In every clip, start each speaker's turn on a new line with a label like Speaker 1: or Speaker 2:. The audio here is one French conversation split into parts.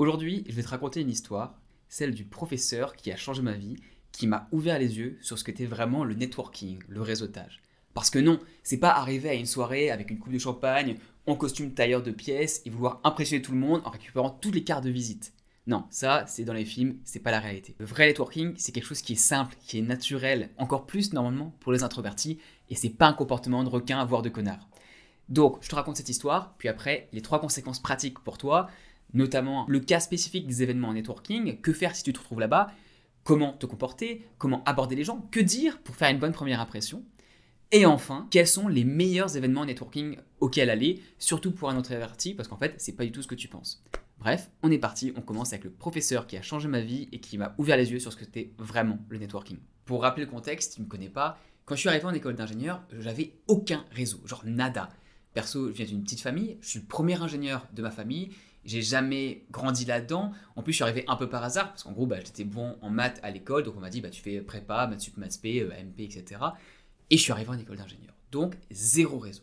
Speaker 1: Aujourd'hui, je vais te raconter une histoire, celle du professeur qui a changé ma vie, qui m'a ouvert les yeux sur ce qu'était vraiment le networking, le réseautage. Parce que non, c'est pas arriver à une soirée avec une coupe de champagne, en costume tailleur de pièces et vouloir impressionner tout le monde en récupérant toutes les cartes de visite. Non, ça, c'est dans les films, c'est pas la réalité. Le vrai networking, c'est quelque chose qui est simple, qui est naturel, encore plus normalement pour les introvertis, et c'est pas un comportement de requin, voire de connard. Donc, je te raconte cette histoire, puis après, les trois conséquences pratiques pour toi, notamment le cas spécifique des événements en networking, que faire si tu te retrouves là-bas, comment te comporter, comment aborder les gens, que dire pour faire une bonne première impression, et enfin, quels sont les meilleurs événements en networking auxquels aller, surtout pour un introverti, parce qu'en fait, c'est pas du tout ce que tu penses. Bref, on est parti, on commence avec le professeur qui a changé ma vie et qui m'a ouvert les yeux sur ce que c'était vraiment le networking. Pour rappeler le contexte, tu ne me connais pas, quand je suis arrivé en école d'ingénieur, j'avais aucun réseau, genre nada. Perso, je viens d'une petite famille, je suis le premier ingénieur de ma famille, j'ai jamais grandi là-dedans. En plus, je suis arrivé un peu par hasard, parce qu'en gros, bah, j'étais bon en maths à l'école, donc on m'a dit, bah, tu fais prépa, maths sup, maths p, euh, MP, etc. Et je suis arrivé en école d'ingénieur. Donc, zéro réseau.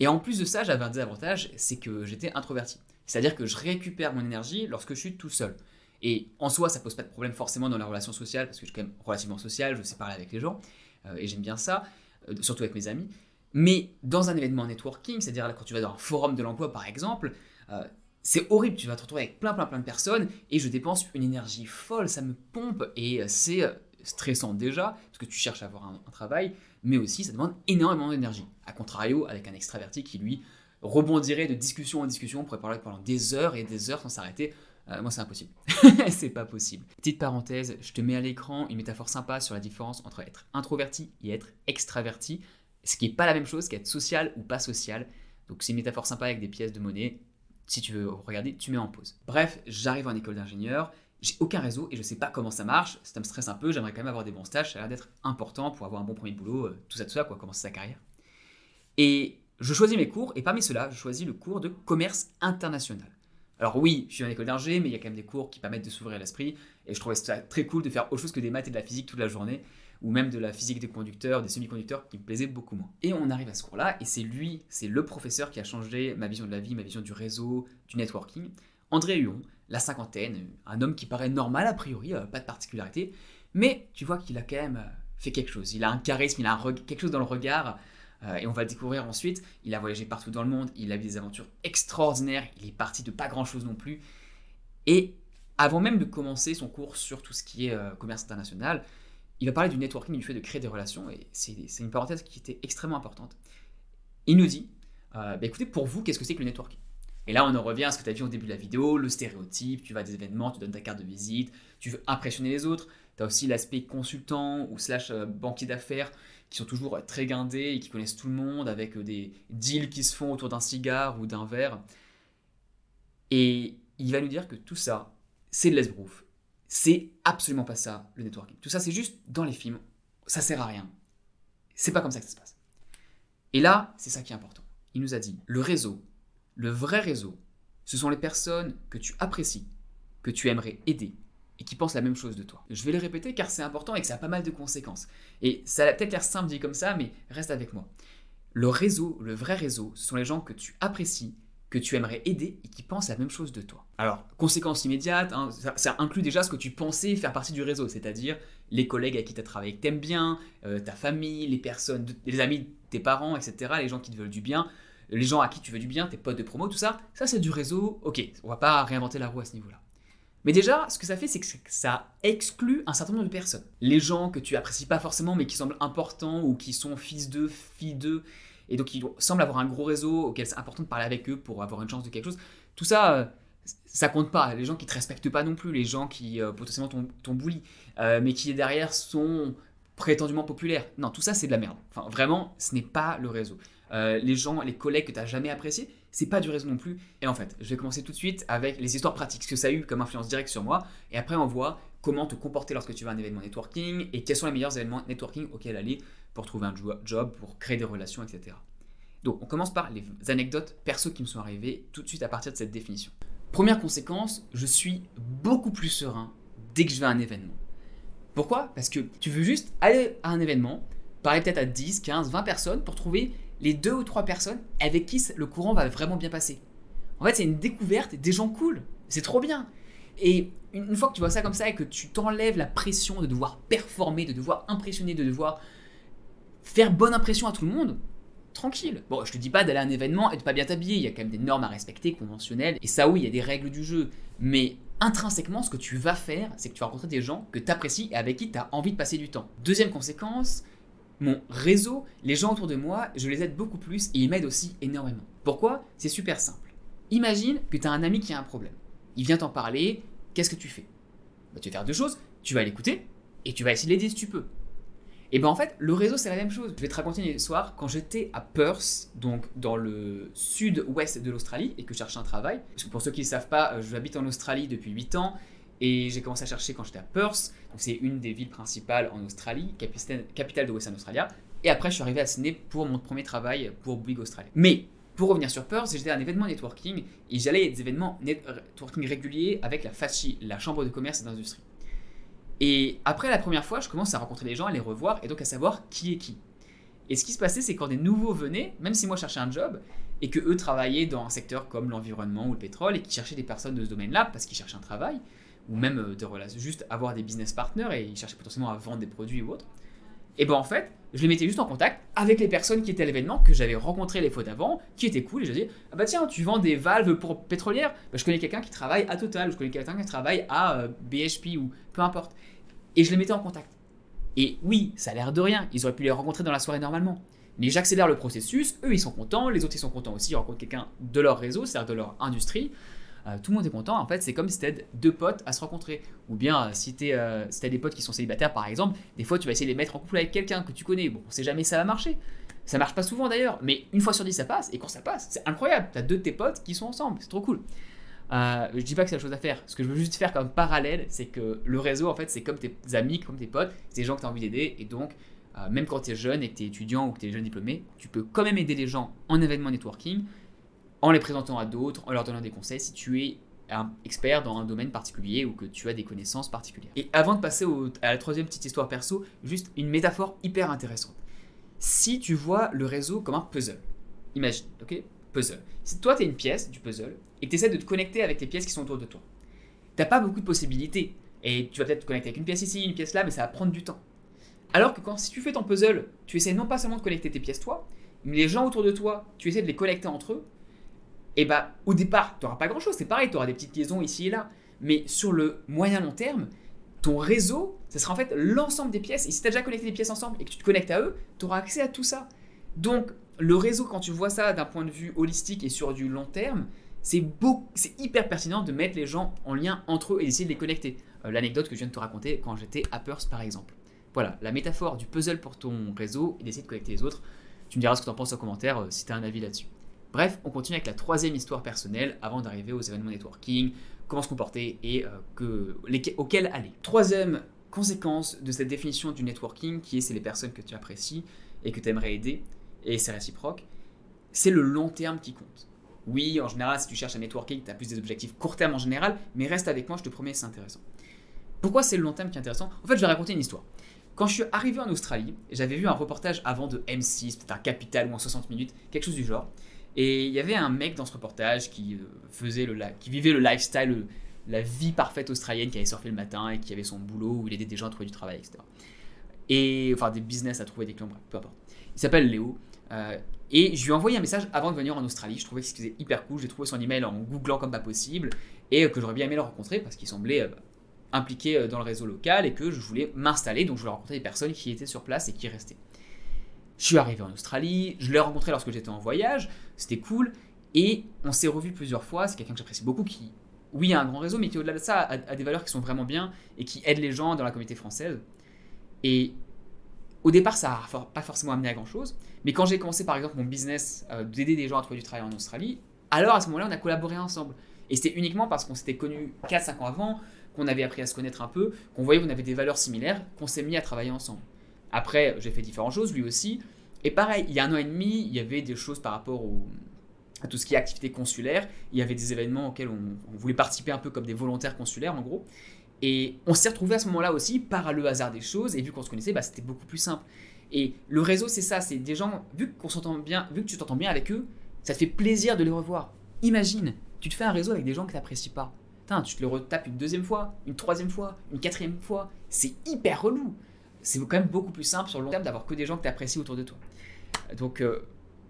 Speaker 1: Et en plus de ça, j'avais un désavantage, c'est que j'étais introverti. C'est-à-dire que je récupère mon énergie lorsque je suis tout seul. Et en soi, ça pose pas de problème forcément dans la relation sociale, parce que je suis quand même relativement social, je sais parler avec les gens, euh, et j'aime bien ça, euh, surtout avec mes amis. Mais dans un événement networking, c'est-à-dire quand tu vas dans un forum de l'emploi par exemple, c'est horrible, tu vas te retrouver avec plein plein plein de personnes et je dépense une énergie folle, ça me pompe et euh, c'est euh, stressant déjà parce que tu cherches à avoir un, travail, mais aussi ça demande énormément d'énergie. A contrario, avec un extraverti qui lui rebondirait de discussion en discussion, pourrait parler pendant des heures et des heures sans s'arrêter. Euh, moi, c'est impossible. c'est pas possible. Petite parenthèse, je te mets à l'écran une métaphore sympa sur la différence entre être introverti et être extraverti, ce qui n'est pas la même chose qu'être social ou pas social. Donc, c'est une métaphore sympa avec des pièces de monnaie si tu veux regarder, tu mets en pause. Bref, j'arrive en école d'ingénieur, j'ai aucun réseau et je sais pas comment ça marche, ça me stresse un peu, j'aimerais quand même avoir des bons stages, ça a l'air d'être important pour avoir un bon premier boulot, euh, tout ça, tout ça, quoi, commencer sa carrière. Et je choisis mes cours, et parmi ceux-là, je choisis le cours de commerce international. Alors oui, je suis en école d'ingé, mais il y a quand même des cours qui permettent de s'ouvrir l'esprit, et je trouvais ça très cool de faire autre chose que des maths et de la physique toute la journée ou même de la physique des conducteurs, des semi-conducteurs qui me plaisaient beaucoup moins. Et on arrive à ce cours-là, et c'est lui, c'est le professeur qui a changé ma vision de la vie, ma vision du réseau, du networking. André Huon, la cinquantaine, un homme qui paraît normal a priori, euh, pas de particularité, mais tu vois qu'il a quand même euh, fait quelque chose. Il a un charisme, il a quelque chose dans le regard, euh, et on va le découvrir ensuite. Il a voyagé partout dans le monde, il a vu des aventures extraordinaires, il est parti de pas grand-chose non plus. Et avant même de commencer son cours sur tout ce qui est commerce international, il va parler du networking, du fait de créer des relations, et c'est une parenthèse qui était extrêmement importante. Il nous dit, euh, bah, écoutez, pour vous, qu'est-ce que c'est que le networking? Et là, on en revient à ce que tu as vu au début de la vidéo, le stéréotype, tu vas à des événements, tu donnes ta carte de visite, tu veux impressionner les autres, tu as aussi l'aspect consultant ou euh, banquier d'affaires, qui sont toujours très guindés et qui connaissent tout le monde, avec euh, des deals qui se font autour d'un cigare ou d'un verre. Et il va nous dire que tout ça, c'est de l'esbrouf c'est absolument pas ça, le networking. Tout ça, c'est juste dans les films. Ça sert à rien. C'est pas comme ça que ça se passe. Et là, c'est ça qui est important. Il nous a dit, le réseau, le vrai réseau, ce sont les personnes que tu apprécies, que tu aimerais aider et qui pensent la même chose de toi. Je vais le répéter car c'est important et que ça a pas mal de conséquences. Et ça a peut-être l'air simple dit comme ça, mais reste avec moi. Le réseau, le vrai réseau, ce sont les gens que tu apprécies, que tu aimerais aider et qui pensent la même chose de toi. Alors, conséquence immédiate, hein, ça, inclut déjà ce que tu pensais faire partie du réseau, c'est-à-dire les collègues avec qui tu as travaillé que tu aimes bien, euh, ta famille, les personnes, les amis, tes parents, etc., les gens qui te veulent du bien, les gens à qui tu veux du bien, tes potes de promo, tout ça, ça c'est du réseau, ok, on va pas réinventer la roue à ce niveau-là. Mais déjà, ce que ça fait, c'est que ça exclut un certain nombre de personnes. Les gens que tu apprécies pas forcément, mais qui semblent importants ou qui sont fils d'eux, filles d'eux, et donc ils semblent avoir un gros réseau auquel c'est important de parler avec eux pour avoir une chance de quelque chose. Tout ça, euh, ça compte pas. Les gens qui te respectent pas non plus, les gens qui euh, potentiellement t'ont bully, euh, mais qui derrière sont prétendument populaires. Non, tout ça c'est de la merde. Enfin, vraiment, ce n'est pas le réseau. les gens, les collègues que tu n'as jamais appréciés, c'est pas du réseau non plus. Et en fait, je vais commencer tout de suite avec les histoires pratiques, ce que ça a eu comme influence directe sur moi. Et après, on voit comment te comporter lorsque tu vas à un événement networking et quels sont les meilleurs événements networking auxquels aller pour trouver un job, pour créer des relations, etc. Donc on commence par les anecdotes perso qui me sont arrivées tout de suite à partir de cette définition. Première conséquence, je suis beaucoup plus serein dès que je vais à un événement. Pourquoi? Parce que tu veux juste aller à un événement, parler peut-être à 10, 15, 20 personnes pour trouver les deux ou trois personnes avec qui le courant va vraiment bien passer. En fait, c'est une découverte des gens cool. C'est trop bien. Et une fois que tu vois ça comme ça et que tu t'enlèves la pression de devoir performer, de devoir impressionner, de devoir faire bonne impression à tout le monde, tranquille. Bon, je te dis pas d'aller à un événement et de pas bien t'habiller, il y a quand même des normes à respecter, conventionnelles, et ça oui, il y a des règles du jeu, mais intrinsèquement, ce que tu vas faire, c'est que tu vas rencontrer des gens que tu apprécies et avec qui tu as envie de passer du temps. Deuxième conséquence, mon réseau, les gens autour de moi, je les aide beaucoup plus et ils m'aident aussi énormément. Pourquoi? C'est super simple. Imagine que tu as un ami qui a un problème. Il vient t'en parler, qu'est-ce que tu fais? Bah, Tu vas faire deux choses, tu vas l'écouter et tu vas essayer de l'aider si tu peux. Et ben en fait, le réseau, c'est la même chose. Je vais te raconter une histoire. Quand j'étais à Perth, donc dans le sud-ouest de l'Australie, et que je cherchais un travail, parce que pour ceux qui ne savent pas, euh, je habite en Australie depuis 8 ans, et j'ai commencé à chercher quand j'étais à Perth, donc c'est une des villes principales en Australie, capitale de Western Australia. Et après, je suis arrivé à Sydney pour mon premier travail pour Bouygues Australia. Mais pour revenir sur Perth, j'étais à un événement networking et j'allais à des événements networking réguliers avec la FACHI, la Chambre de commerce et d'industrie. Et après la première fois, je commence à rencontrer des gens, à les revoir et donc à savoir qui est qui. Et ce qui se passait, c'est quand des nouveaux venaient, même si moi cherchais un job, et que eux travaillaient dans un secteur comme l'environnement ou le pétrole, et qui cherchaient des personnes de ce domaine-là parce qu'ils cherchaient un travail, ou même euh, de juste avoir des business partners et ils cherchaient potentiellement à vendre des produits ou autre. Et ben en fait, je les mettais juste en contact avec les personnes qui étaient à l'événement, que j'avais rencontré les fois d'avant, qui étaient cool, et je disais, ah bah tiens, tu vends des valves pour pétrolières bah, Je connais quelqu'un qui travaille à Total, je connais quelqu'un qui travaille à euh, BHP, ou peu importe. Et je les mettais en contact. Et oui, ça a l'air de rien, ils auraient pu les rencontrer dans la soirée normalement. Mais j'accélère le processus, eux ils sont contents, les autres ils sont contents aussi, ils rencontrent quelqu'un de leur réseau, c'est-à-dire de leur industrie. Euh, tout le monde est content. En fait, c'est comme si c'était deux potes à se rencontrer. Ou bien, euh, si tu euh, as des potes qui sont célibataires, par exemple, des fois, tu vas essayer de les mettre en couple avec quelqu'un que tu connais. Bon, on sait jamais ça va marcher. Ça marche pas souvent d'ailleurs, mais une fois sur dix, ça passe. Et quand ça passe, c'est incroyable. Tu as deux de tes potes qui sont ensemble. C'est trop cool. Euh, je dis pas que c'est la chose à faire. Ce que je veux juste faire comme parallèle, c'est que le réseau, en fait, c'est comme tes amis, comme tes potes. C'est des gens que tu as envie d'aider. Et donc, même quand tu es jeune et que tu es étudiant ou que tu es jeune diplômé, tu peux quand même aider les gens en événement networking en les présentant à d'autres, en leur donnant des conseils si tu es un expert dans un domaine particulier ou que tu as des connaissances particulières. Et avant de passer à la troisième petite histoire perso, juste une métaphore hyper intéressante. Si tu vois le réseau comme un puzzle, imagine, ok? Puzzle. Si toi tu es une pièce du puzzle et que tu essaies de te connecter avec les pièces qui sont autour de toi, t'as pas beaucoup de possibilités. Et tu vas peut-être te connecter avec une pièce ici, une pièce là, mais ça va prendre du temps. Alors que quand si tu fais ton puzzle, tu essaies non pas seulement de connecter tes pièces toi, mais les gens autour de toi, tu essaies de les connecter entre eux, et bah au départ, tu n'auras pas grand-chose, c'est pareil, tu auras des petites liaisons ici et là. Mais sur le moyen long terme, ton réseau, ce sera en fait l'ensemble des pièces. Et si tu as déjà connecté des pièces ensemble et que tu te connectes à eux, tu auras accès à tout ça. Donc le réseau, quand tu vois ça d'un point de vue holistique et sur du long terme, c'est c'est hyper pertinent de mettre les gens en lien entre eux et d'essayer de les connecter. Euh, l'anecdote que je viens de te raconter quand j'étais à Perth par exemple. Voilà, la métaphore du puzzle pour ton réseau et d'essayer de connecter les autres. Tu me diras ce que tu en penses en commentaire euh, si tu as un avis là-dessus. Bref, on continue avec la troisième histoire personnelle avant d'arriver aux événements networking, comment se comporter et euh, auxquels aller. Troisième conséquence de cette définition du networking, qui est c'est les personnes que tu apprécies et que tu aimerais aider, et c'est réciproque, c'est le long terme qui compte. Oui, en général, si tu cherches un networking, tu as plus des objectifs court terme en général, mais reste avec moi, je te promets, c'est intéressant. Pourquoi c'est le long terme qui est intéressant? En fait, je vais raconter une histoire. Quand je suis arrivé en Australie, j'avais vu un reportage avant de M6, peut-être un Capital ou en 60 minutes, quelque chose du genre. Et il y avait un mec dans ce reportage qui, euh, faisait le, qui vivait le lifestyle, la vie parfaite australienne, qui allait surfer le matin et qui avait son boulot où il aidait des gens à trouver du travail, etc. Et enfin des business à trouver des clients, peu importe. Il s'appelle Léo. Euh, et je lui ai envoyé un message avant de venir en Australie. Je trouvais que c'était hyper cool. J'ai trouvé son email en googlant comme pas possible. Et que j'aurais bien aimé le rencontrer parce qu'il semblait euh, impliqué dans le réseau local et que je voulais m'installer. Donc je voulais rencontrer des personnes qui étaient sur place et qui restaient. Je suis arrivé en Australie, je l'ai rencontré lorsque j'étais en voyage, c'était cool, et on s'est revu plusieurs fois. C'est quelqu'un que j'apprécie beaucoup, qui, oui, a un grand réseau, mais qui au-delà de ça a, des valeurs qui sont vraiment bien et qui aide les gens dans la communauté française. Et au départ, ça n'a pas forcément amené à grand chose, mais quand j'ai commencé par exemple mon business euh, d'aider des gens à trouver du travail en Australie, alors à ce moment-là, on a collaboré ensemble. Et c'était uniquement parce qu'on s'était connus 4-5 ans avant, qu'on avait appris à se connaître un peu, qu'on voyait qu'on avait des valeurs similaires, qu'on s'est mis à travailler ensemble. Après, j'ai fait différentes choses, lui aussi. Et pareil, il y a un an et demi, il y avait des choses par rapport à tout ce qui est activité consulaire. Il y avait des événements auxquels on, voulait participer un peu comme des volontaires consulaires, en gros. Et on s'est retrouvé à ce moment-là aussi par le hasard des choses. Et vu qu'on se connaissait, bah, c'était beaucoup plus simple. Et le réseau, c'est ça, c'est des gens, vu qu'on s'entend bien, vu que tu t'entends bien avec eux, ça te fait plaisir de les revoir. Imagine, tu te fais un réseau avec des gens que tu n'apprécies pas. tu te le retapes une deuxième fois, une troisième fois, une quatrième fois. C'est hyper relou. C'est quand même beaucoup plus simple sur le long terme d'avoir que des gens que tu apprécies autour de toi. Donc, euh,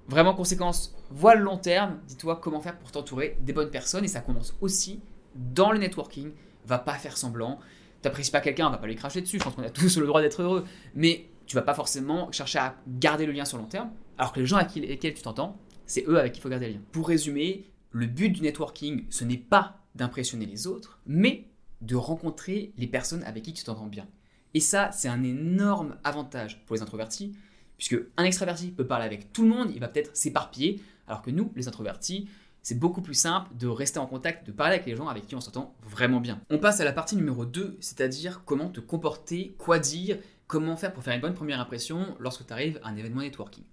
Speaker 1: vraiment, conséquence, vois le long terme. Dis-toi comment faire pour t'entourer des bonnes personnes. Et ça commence aussi dans le networking. Va pas faire semblant. T'apprécies pas quelqu'un, va pas lui cracher dessus. Je pense qu'on a tous le droit d'être heureux. Mais tu vas pas forcément chercher à garder le lien sur le long terme. Alors que les gens avec lesquels tu t'entends, c'est eux avec qui il faut garder le lien. Pour résumer, le but du networking, ce n'est pas d'impressionner les autres, mais de rencontrer les personnes avec qui tu t'entends bien. Et ça, c'est un énorme avantage pour les introvertis, puisque un extraverti peut parler avec tout le monde, il va peut-être s'éparpiller, alors que nous, les introvertis, c'est beaucoup plus simple de rester en contact, de parler avec les gens avec qui on s'entend vraiment bien. On passe à la partie numéro 2, c'est-à-dire comment te comporter, quoi dire, comment faire pour faire une bonne première impression lorsque tu arrives à un événement networking.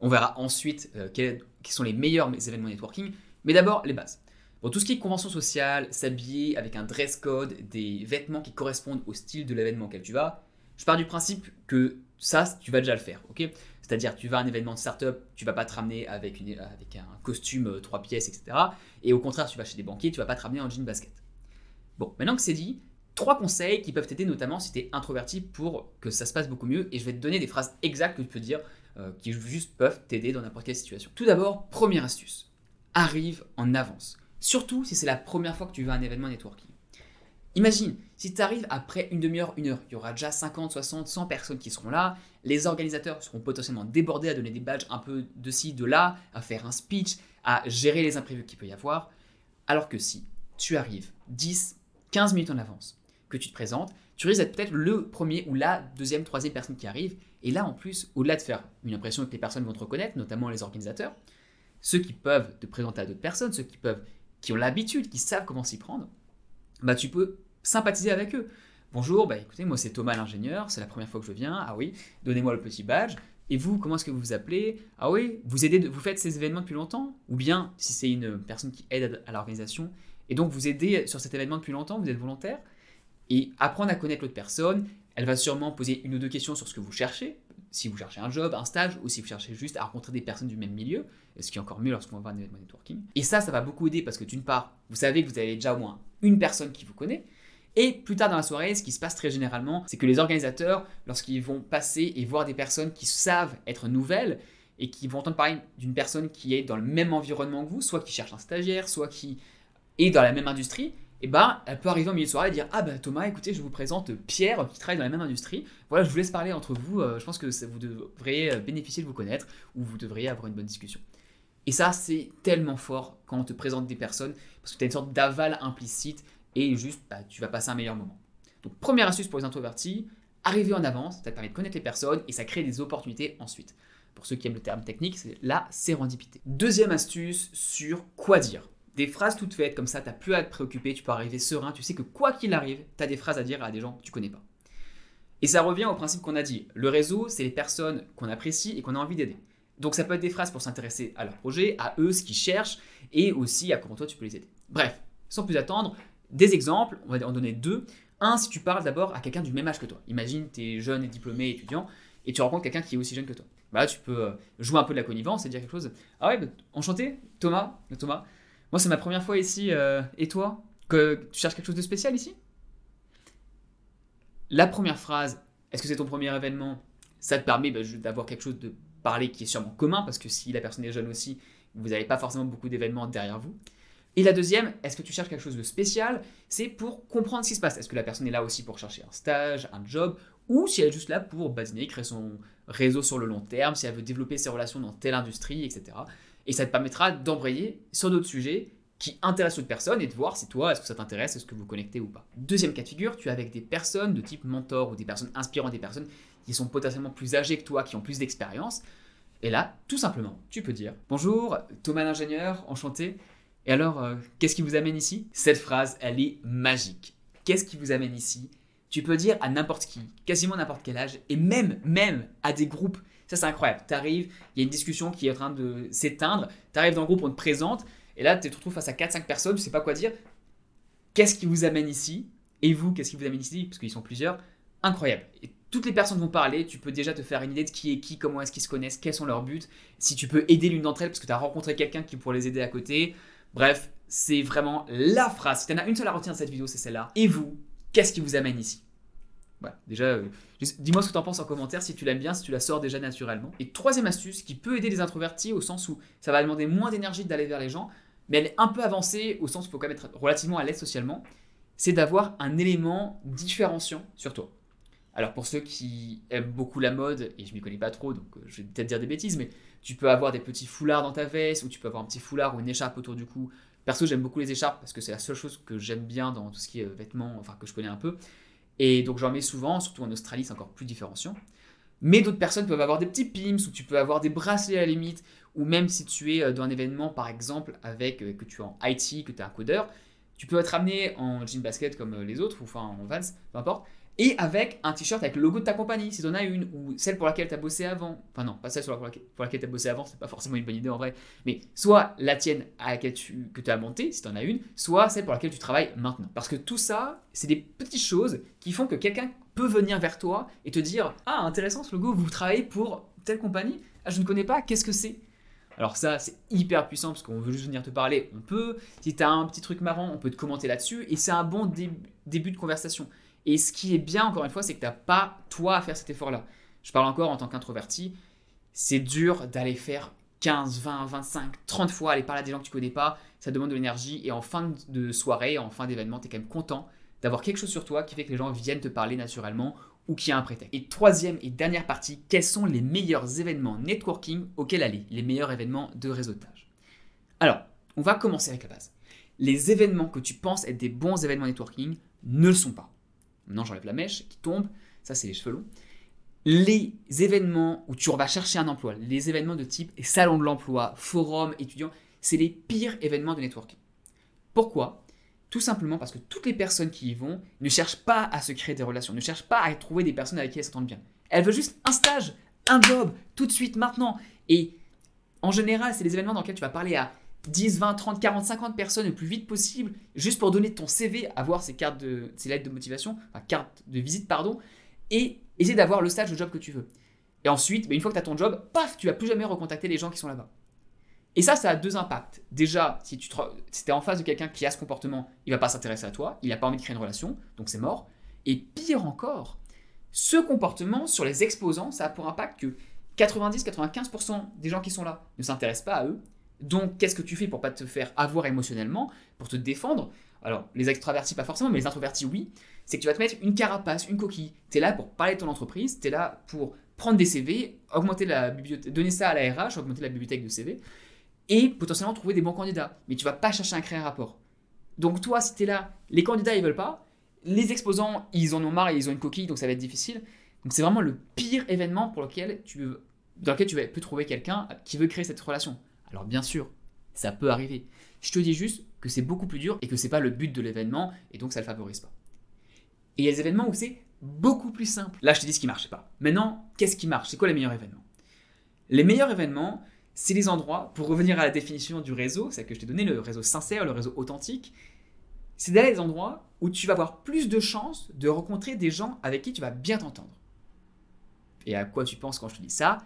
Speaker 1: On verra ensuite euh, quels, sont les meilleurs événements networking, mais d'abord les bases. Pour tout ce qui est convention sociale, s'habiller avec un dress code, des vêtements qui correspondent au style de l'événement auquel tu vas, je pars du principe que ça, tu vas déjà le faire, ok? C'est-à-dire, tu vas à un événement de startup, tu vas pas te ramener avec, un costume euh, trois pièces, etc. Et au contraire, tu vas chez des banquiers, tu vas pas te ramener en jean basket. Bon, maintenant que c'est dit, trois conseils qui peuvent t'aider, notamment si tu es introverti, pour que ça se passe beaucoup mieux. Et je vais te donner des phrases exactes que tu peux dire, euh, qui juste peuvent t'aider dans n'importe quelle situation. Tout d'abord, première astuce, arrive en avance. Surtout si c'est la première fois que tu vas à un événement networking. Imagine, si tu arrives après une demi-heure, une heure, il y aura déjà 50, 60, 100 personnes qui seront là. Les organisateurs seront potentiellement débordés à donner des badges un peu de ci, de là, à faire un speech, à gérer les imprévus qu'il peut y avoir. Alors que si tu arrives 10, 15 minutes en avance, que tu te présentes, tu risques d'être peut-être le premier ou la deuxième, troisième personne qui arrive. Et là, en plus, au-delà de faire une impression que les personnes vont te reconnaître, notamment les organisateurs, ceux qui peuvent te présenter à d'autres personnes, ceux qui peuvent, qui ont l'habitude, qui savent comment s'y prendre, bah tu peux sympathiser avec eux. Bonjour, bah écoutez, moi c'est Thomas l'ingénieur, c'est la première fois que je viens. Ah oui, donnez-moi le petit badge. Et vous, comment est-ce que vous vous appelez? Ah oui, vous aidez, vous faites ces événements depuis longtemps? Ou bien, si c'est une personne qui aide à l'organisation, et donc vous aidez sur cet événement depuis longtemps, vous êtes volontaire? Et apprendre à connaître l'autre personne, elle va sûrement poser une ou deux questions sur ce que vous cherchez, si vous cherchez un job, un stage, ou si vous cherchez juste à rencontrer des personnes du même milieu, ce qui est encore mieux lorsqu'on va un événement networking. Et ça, ça va beaucoup aider parce que d'une part, vous savez que vous avez déjà au moins une personne qui vous connaît, et plus tard dans la soirée, ce qui se passe très généralement, c'est que les organisateurs, lorsqu'ils vont passer et voir des personnes qui savent être nouvelles, et qui vont entendre parler d'une personne qui est dans le même environnement que vous, soit qui cherche un stagiaire, soit qui est dans la même industrie, eh ben, elle peut arriver au milieu de soirée et dire Ah ben Thomas, écoutez, je vous présente Pierre qui travaille dans la même industrie. Voilà, je vous laisse parler entre vous. Euh, je pense que vous devriez euh, bénéficier de vous connaître ou vous devriez avoir une bonne discussion. Et ça, c'est tellement fort quand on te présente des personnes parce que tu as une sorte d'aval implicite et juste bah, tu vas passer un meilleur moment. Donc, première astuce pour les introvertis arriver en avance, ça te permet de connaître les personnes et ça crée des opportunités ensuite. Pour ceux qui aiment le terme technique, c'est la sérendipité. Deuxième astuce sur quoi dire des phrases toutes faites, comme ça, tu n'as plus à te préoccuper, tu peux arriver serein, tu sais que quoi qu'il arrive, tu as des phrases à dire à des gens que tu connais pas. Et ça revient au principe qu'on a dit. Le réseau, c'est les personnes qu'on apprécie et qu'on a envie d'aider. Donc ça peut être des phrases pour s'intéresser à leur projet, à eux, ce qu'ils cherchent, et aussi à comment toi tu peux les aider. Bref, sans plus attendre, des exemples, on va en donner deux. Un, si tu parles d'abord à quelqu'un du même âge que toi. Imagine, tu es jeune et diplômé, étudiant, et tu rencontres quelqu'un qui est aussi jeune que toi. Bah là, tu peux euh, jouer un peu de la connivence et dire quelque chose. Ah ouais, bah, enchanté, Thomas, Thomas. Moi, c'est ma première fois ici. Euh, et toi que Tu cherches quelque chose de spécial ici? La première phrase, est-ce que c'est ton premier événement? Ça te permet bah, d'avoir quelque chose de parler qui est sûrement commun, parce que si la personne est jeune aussi, vous n'avez pas forcément beaucoup d'événements derrière vous. Et la deuxième, est-ce que tu cherches quelque chose de spécial? C'est pour comprendre ce qui se passe. Est-ce que la personne est là aussi pour chercher un stage, un job, ou si elle est juste là pour basiner, créer son réseau sur le long terme, si elle veut développer ses relations dans telle industrie, etc. Et ça te permettra d'embrayer sur d'autres sujets qui intéressent d'autres personnes et de voir si toi, est-ce que ça t'intéresse, est-ce que vous connectez ou pas. Deuxième cas de figure, tu es avec des personnes de type mentor ou des personnes inspirantes, des personnes qui sont potentiellement plus âgées que toi, qui ont plus d'expérience. Et là, tout simplement, tu peux dire Bonjour, Thomas l'ingénieur, enchanté. Et alors, euh, qu'est-ce qui vous amène ici? Cette phrase, elle est magique. Qu'est-ce qui vous amène ici? Tu peux dire à n'importe qui, quasiment n'importe quel âge, et même, même à des groupes ça, c'est incroyable. Tu arrives, il y a une discussion qui est en train de s'éteindre. Tu arrives dans le groupe, on te présente. Et là, tu te retrouves face à 4-5 personnes, tu sais pas quoi dire. Qu'est-ce qui vous amène ici? Et vous, qu'est-ce qui vous amène ici? Parce qu'ils sont plusieurs. Incroyable. Et toutes les personnes vont parler. Tu peux déjà te faire une idée de qui est qui, comment est-ce qu'ils se connaissent, quels sont leurs buts. Si tu peux aider l'une d'entre elles parce que tu as rencontré quelqu'un qui pourrait les aider à côté. Bref, c'est vraiment la phrase. Si tu en as une seule à retenir de cette vidéo, c'est celle-là. Et vous, qu'est-ce qui vous amène ici? Voilà, déjà, euh, dis-moi ce que tu en penses en commentaire, si tu l'aimes bien, si tu la sors déjà naturellement. Et troisième astuce qui peut aider les introvertis au sens où ça va demander moins d'énergie d'aller vers les gens, mais elle est un peu avancée au sens où il faut quand même être relativement à l'aise socialement, c'est d'avoir un élément différenciant sur toi. Alors pour ceux qui aiment beaucoup la mode, et je m'y connais pas trop, donc euh, je vais peut-être dire des bêtises, mais tu peux avoir des petits foulards dans ta veste, ou tu peux avoir un petit foulard ou une écharpe autour du cou. Perso, j'aime beaucoup les écharpes parce que c'est la seule chose que j'aime bien dans tout ce qui est euh, vêtements, enfin que je connais un peu. Et donc j'en mets souvent, surtout en Australie, c'est encore plus différenciant. Mais d'autres personnes peuvent avoir des petits pims, ou tu peux avoir des bracelets à la limite, ou même si tu es euh, dans un événement, par exemple, avec que tu es en IT, que tu es un codeur, tu peux être amené en jean basket comme les autres, ou enfin en Vans, peu importe, et avec un t-shirt avec le logo de ta compagnie, si tu en as une, ou celle pour laquelle tu as bossé avant. Enfin non, pas celle pour laquelle, pour laquelle tu bossé avant, c'est pas forcément une bonne idée en vrai, mais soit la tienne à laquelle tu, que tu as montée, si tu en as une, soit celle pour laquelle tu travailles maintenant. Parce que tout ça, c'est des petites choses qui font que quelqu'un peut venir vers toi et te dire Ah, intéressant ce logo, vous travaillez pour telle compagnie? Ah, je ne connais pas, qu'est-ce que c'est? Alors ça, c'est hyper puissant parce qu'on veut juste venir te parler, on peut. Si tu as un petit truc marrant, on peut te commenter là-dessus. Et c'est un bon début de conversation. Et ce qui est bien, encore une fois, c'est que tu n'as pas, toi, à faire cet effort-là. Je parle encore en tant qu'introverti. C'est dur d'aller faire 15, 20, 25, 30 fois, aller parler à des gens que tu connais pas. Ça demande de l'énergie. Et en fin de soirée, en fin d'événement, tu es quand même content d'avoir quelque chose sur toi qui fait que les gens viennent te parler naturellement ou qu'il y a un prétexte. Et troisième et dernière partie, quels sont les meilleurs événements networking auxquels aller? Les meilleurs événements de réseautage. Alors, on va commencer avec la base. Les événements que tu penses être des bons événements networking ne le sont pas. Maintenant, j'enlève la mèche qui tombe. Ça, c'est les cheveux longs. Les événements où tu vas chercher un emploi, les événements de type salon de l'emploi, forum étudiant, c'est les pires événements de networking. Pourquoi? Tout simplement parce que toutes les personnes qui y vont ne cherchent pas à se créer des relations, ne cherchent pas à trouver des personnes avec qui elles s'entendent bien. Elles veulent juste un stage, un job, tout de suite, maintenant. Et en général, c'est les événements dans lesquels tu vas parler à 10, 20, 30, 40, 50 personnes le plus vite possible, juste pour donner ton CV, avoir ces cartes de, ces lettres de motivation, enfin cartes de visite, pardon, et essayer d'avoir le stage, de job que tu veux. Et ensuite, bah, une fois que tu as ton job, paf, tu vas plus jamais recontacter les gens qui sont là-bas. Et ça, ça a deux impacts. Déjà, si tu es en face de quelqu'un qui a ce comportement, il va pas s'intéresser à toi, il n'a pas envie de créer une relation, donc c'est mort. Et pire encore, ce comportement sur les exposants, ça a pour impact que 90-95% des gens qui sont là ne s'intéressent pas à eux, donc, qu'est-ce que tu fais pour pas te faire avoir émotionnellement, pour te défendre? Alors, les extravertis, pas forcément, mais les introvertis, oui. C'est que tu vas te mettre une carapace, une coquille. Tu es là pour parler de ton entreprise, tu es là pour prendre des CV, augmenter la bibliothèque, donner ça à la RH, augmenter la bibliothèque de CV, et potentiellement trouver des bons candidats. Mais tu vas pas chercher à créer un rapport. Donc, toi, si tu es là, les candidats, ils veulent pas. Les exposants, ils en ont marre et ils ont une coquille, donc ça va être difficile. Donc, c'est vraiment le pire événement pour lequel tu, dans lequel tu peux trouver quelqu'un qui veut créer cette relation. Alors bien sûr, ça peut arriver. Je te dis juste que c'est beaucoup plus dur et que c'est pas le but de l'événement et donc ça le favorise pas. Et il y a des événements où c'est beaucoup plus simple. Là, je te dis ce qui marche pas. Maintenant, qu'est-ce qui marche? C'est quoi les meilleurs événements? Les meilleurs événements, c'est les endroits, pour revenir à la définition du réseau, c'est que je t'ai donné le réseau sincère, le réseau authentique, c'est d'aller des endroits où tu vas avoir plus de chances de rencontrer des gens avec qui tu vas bien t'entendre. Et à quoi tu penses quand je te dis ça?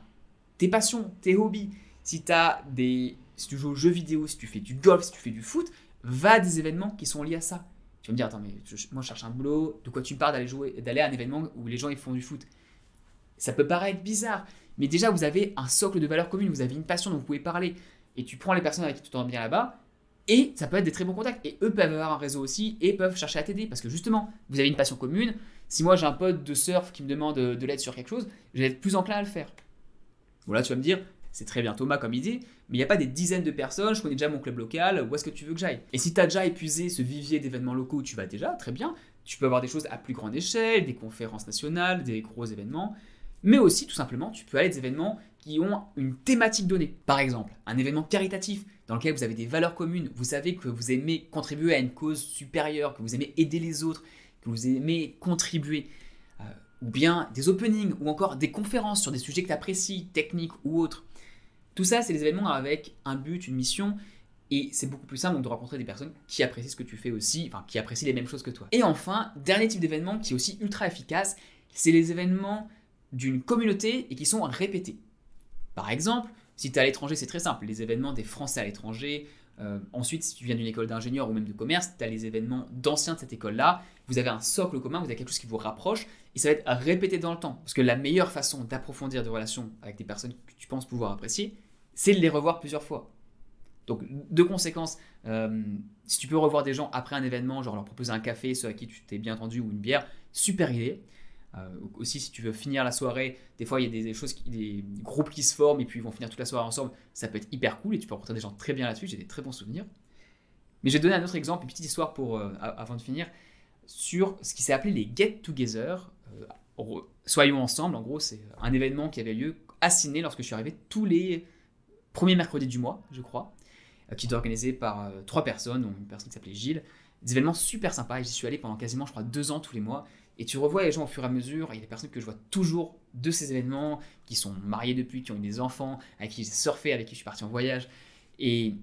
Speaker 1: Tes passions, tes hobbies, si, des, si tu joues aux jeux vidéo, si tu fais du golf, si tu fais du foot, va à des événements qui sont liés à ça. Tu vas me dire, attends, mais moi je cherche un boulot, de quoi tu parles d'aller jouer, d'aller à un événement où les gens ils font du foot? Ça peut paraître bizarre, mais déjà vous avez un socle de valeurs communes, vous avez une passion dont vous pouvez parler, et tu prends les personnes avec qui tu t'entends bien là-bas, et ça peut être des très bons contacts. Et eux peuvent avoir un réseau aussi, et peuvent chercher à t'aider, parce que justement, vous avez une passion commune. Si moi j'ai un pote de surf qui me demande de l'aide sur quelque chose, je vais être plus enclin à le faire. Voilà, tu vas me dire, c'est très bien Thomas comme idée, mais il n'y a pas des dizaines de personnes, je connais déjà mon club local, où est-ce que tu veux que j'aille? Et si tu as déjà épuisé ce vivier d'événements locaux où tu vas déjà, très bien, tu peux avoir des choses à plus grande échelle, des conférences nationales, des gros événements, mais aussi tout simplement, tu peux aller à des événements qui ont une thématique donnée. Par exemple, un événement caritatif dans lequel vous avez des valeurs communes, vous savez que vous aimez contribuer à une cause supérieure, que vous aimez aider les autres, que vous aimez contribuer, euh, ou bien des openings, ou encore des conférences sur des sujets que tu apprécies, techniques ou autres. Tout ça, c'est des événements avec un but, une mission, et c'est beaucoup plus simple de rencontrer des personnes qui apprécient ce que tu fais aussi, enfin qui apprécient les mêmes choses que toi. Et enfin, dernier type d'événement qui est aussi ultra efficace, c'est les événements d'une communauté et qui sont répétés. Par exemple, si tu es à l'étranger, c'est très simple, les événements des Français à l'étranger, Euh, ensuite, si tu viens d'une école d'ingénieur ou même de commerce, tu as les événements d'anciens de cette école-là. Vous avez un socle commun, vous avez quelque chose qui vous rapproche et ça va être répété dans le temps. Parce que la meilleure façon d'approfondir des relations avec des personnes que tu penses pouvoir apprécier, c'est de les revoir plusieurs fois. Donc, de conséquence, euh, si tu peux revoir des gens après un événement, genre leur proposer un café, ceux à qui tu t'es bien entendu, ou une bière, super idée. Euh, aussi, si tu veux finir la soirée, des fois il y a des, choses, des groupes qui se forment et puis ils vont finir toute la soirée ensemble. Ça peut être hyper cool et tu peux rencontrer des gens très bien là-dessus. J'ai des très bons souvenirs. Mais je vais donner un autre exemple, une petite histoire pour, euh, avant de finir, sur ce qui s'est appelé les Get Together. soyons ensemble, en gros, c'est un événement qui avait lieu à Sydney lorsque je suis arrivé tous les premiers mercredis du mois, je crois. Euh, qui était organisé par euh, trois personnes, dont une personne qui s'appelait Gilles. Des événements super sympas, j'y suis allé pendant quasiment, je crois, deux ans tous les mois. Et tu revois les gens au fur et à mesure, il y a des personnes que je vois toujours de ces événements, qui sont mariées depuis, qui ont eu des enfants, avec qui j'ai surfé, avec qui je suis parti en voyage. Et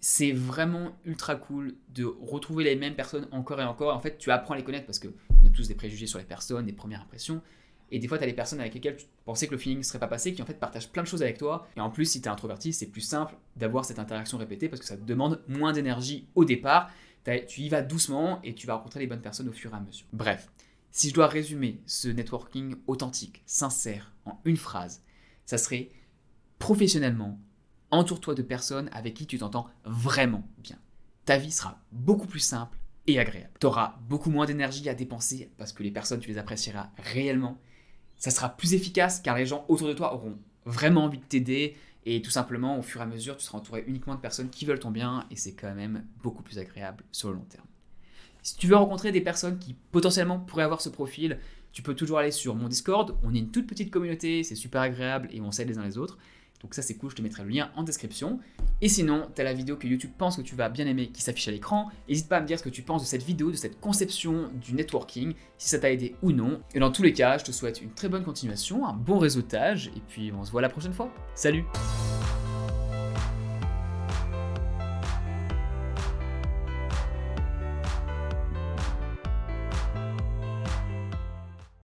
Speaker 1: c'est vraiment ultra cool de retrouver les mêmes personnes encore et encore. En fait, tu apprends à les connaître parce qu'on a tous des préjugés sur les personnes, des premières impressions. Et des fois, tu as des personnes avec lesquelles tu pensais que le feeling ne serait pas passé, qui en fait partagent plein de choses avec toi. Et en plus, si tu es introverti, c'est plus simple d'avoir cette interaction répétée parce que ça te demande moins d'énergie au départ. Tu y vas doucement et tu vas rencontrer les bonnes personnes au fur et à mesure. Bref, si je dois résumer ce networking authentique, sincère, en une phrase, ça serait professionnellement, entoure-toi de personnes avec qui tu t'entends vraiment bien. Ta vie sera beaucoup plus simple et agréable. Tu auras beaucoup moins d'énergie à dépenser parce que les personnes, tu les apprécieras réellement ça sera plus efficace car les gens autour de toi auront vraiment envie de t'aider et tout simplement au fur et à mesure tu seras entouré uniquement de personnes qui veulent ton bien et c'est quand même beaucoup plus agréable sur le long terme. Si tu veux rencontrer des personnes qui potentiellement pourraient avoir ce profil, tu peux toujours aller sur mon Discord, on est une toute petite communauté, c'est super agréable et on s'aide les uns les autres. Donc ça c'est cool, je te mettrai le lien en description. Et sinon, tu as la vidéo que YouTube pense que tu vas bien aimer qui s'affiche à l'écran. N'hésite pas à me dire ce que tu penses de cette vidéo, de cette conception du networking, si ça t'a aidé ou non. Et dans tous les cas, je te souhaite une très bonne continuation, un bon réseautage, et puis on se voit la prochaine fois. Salut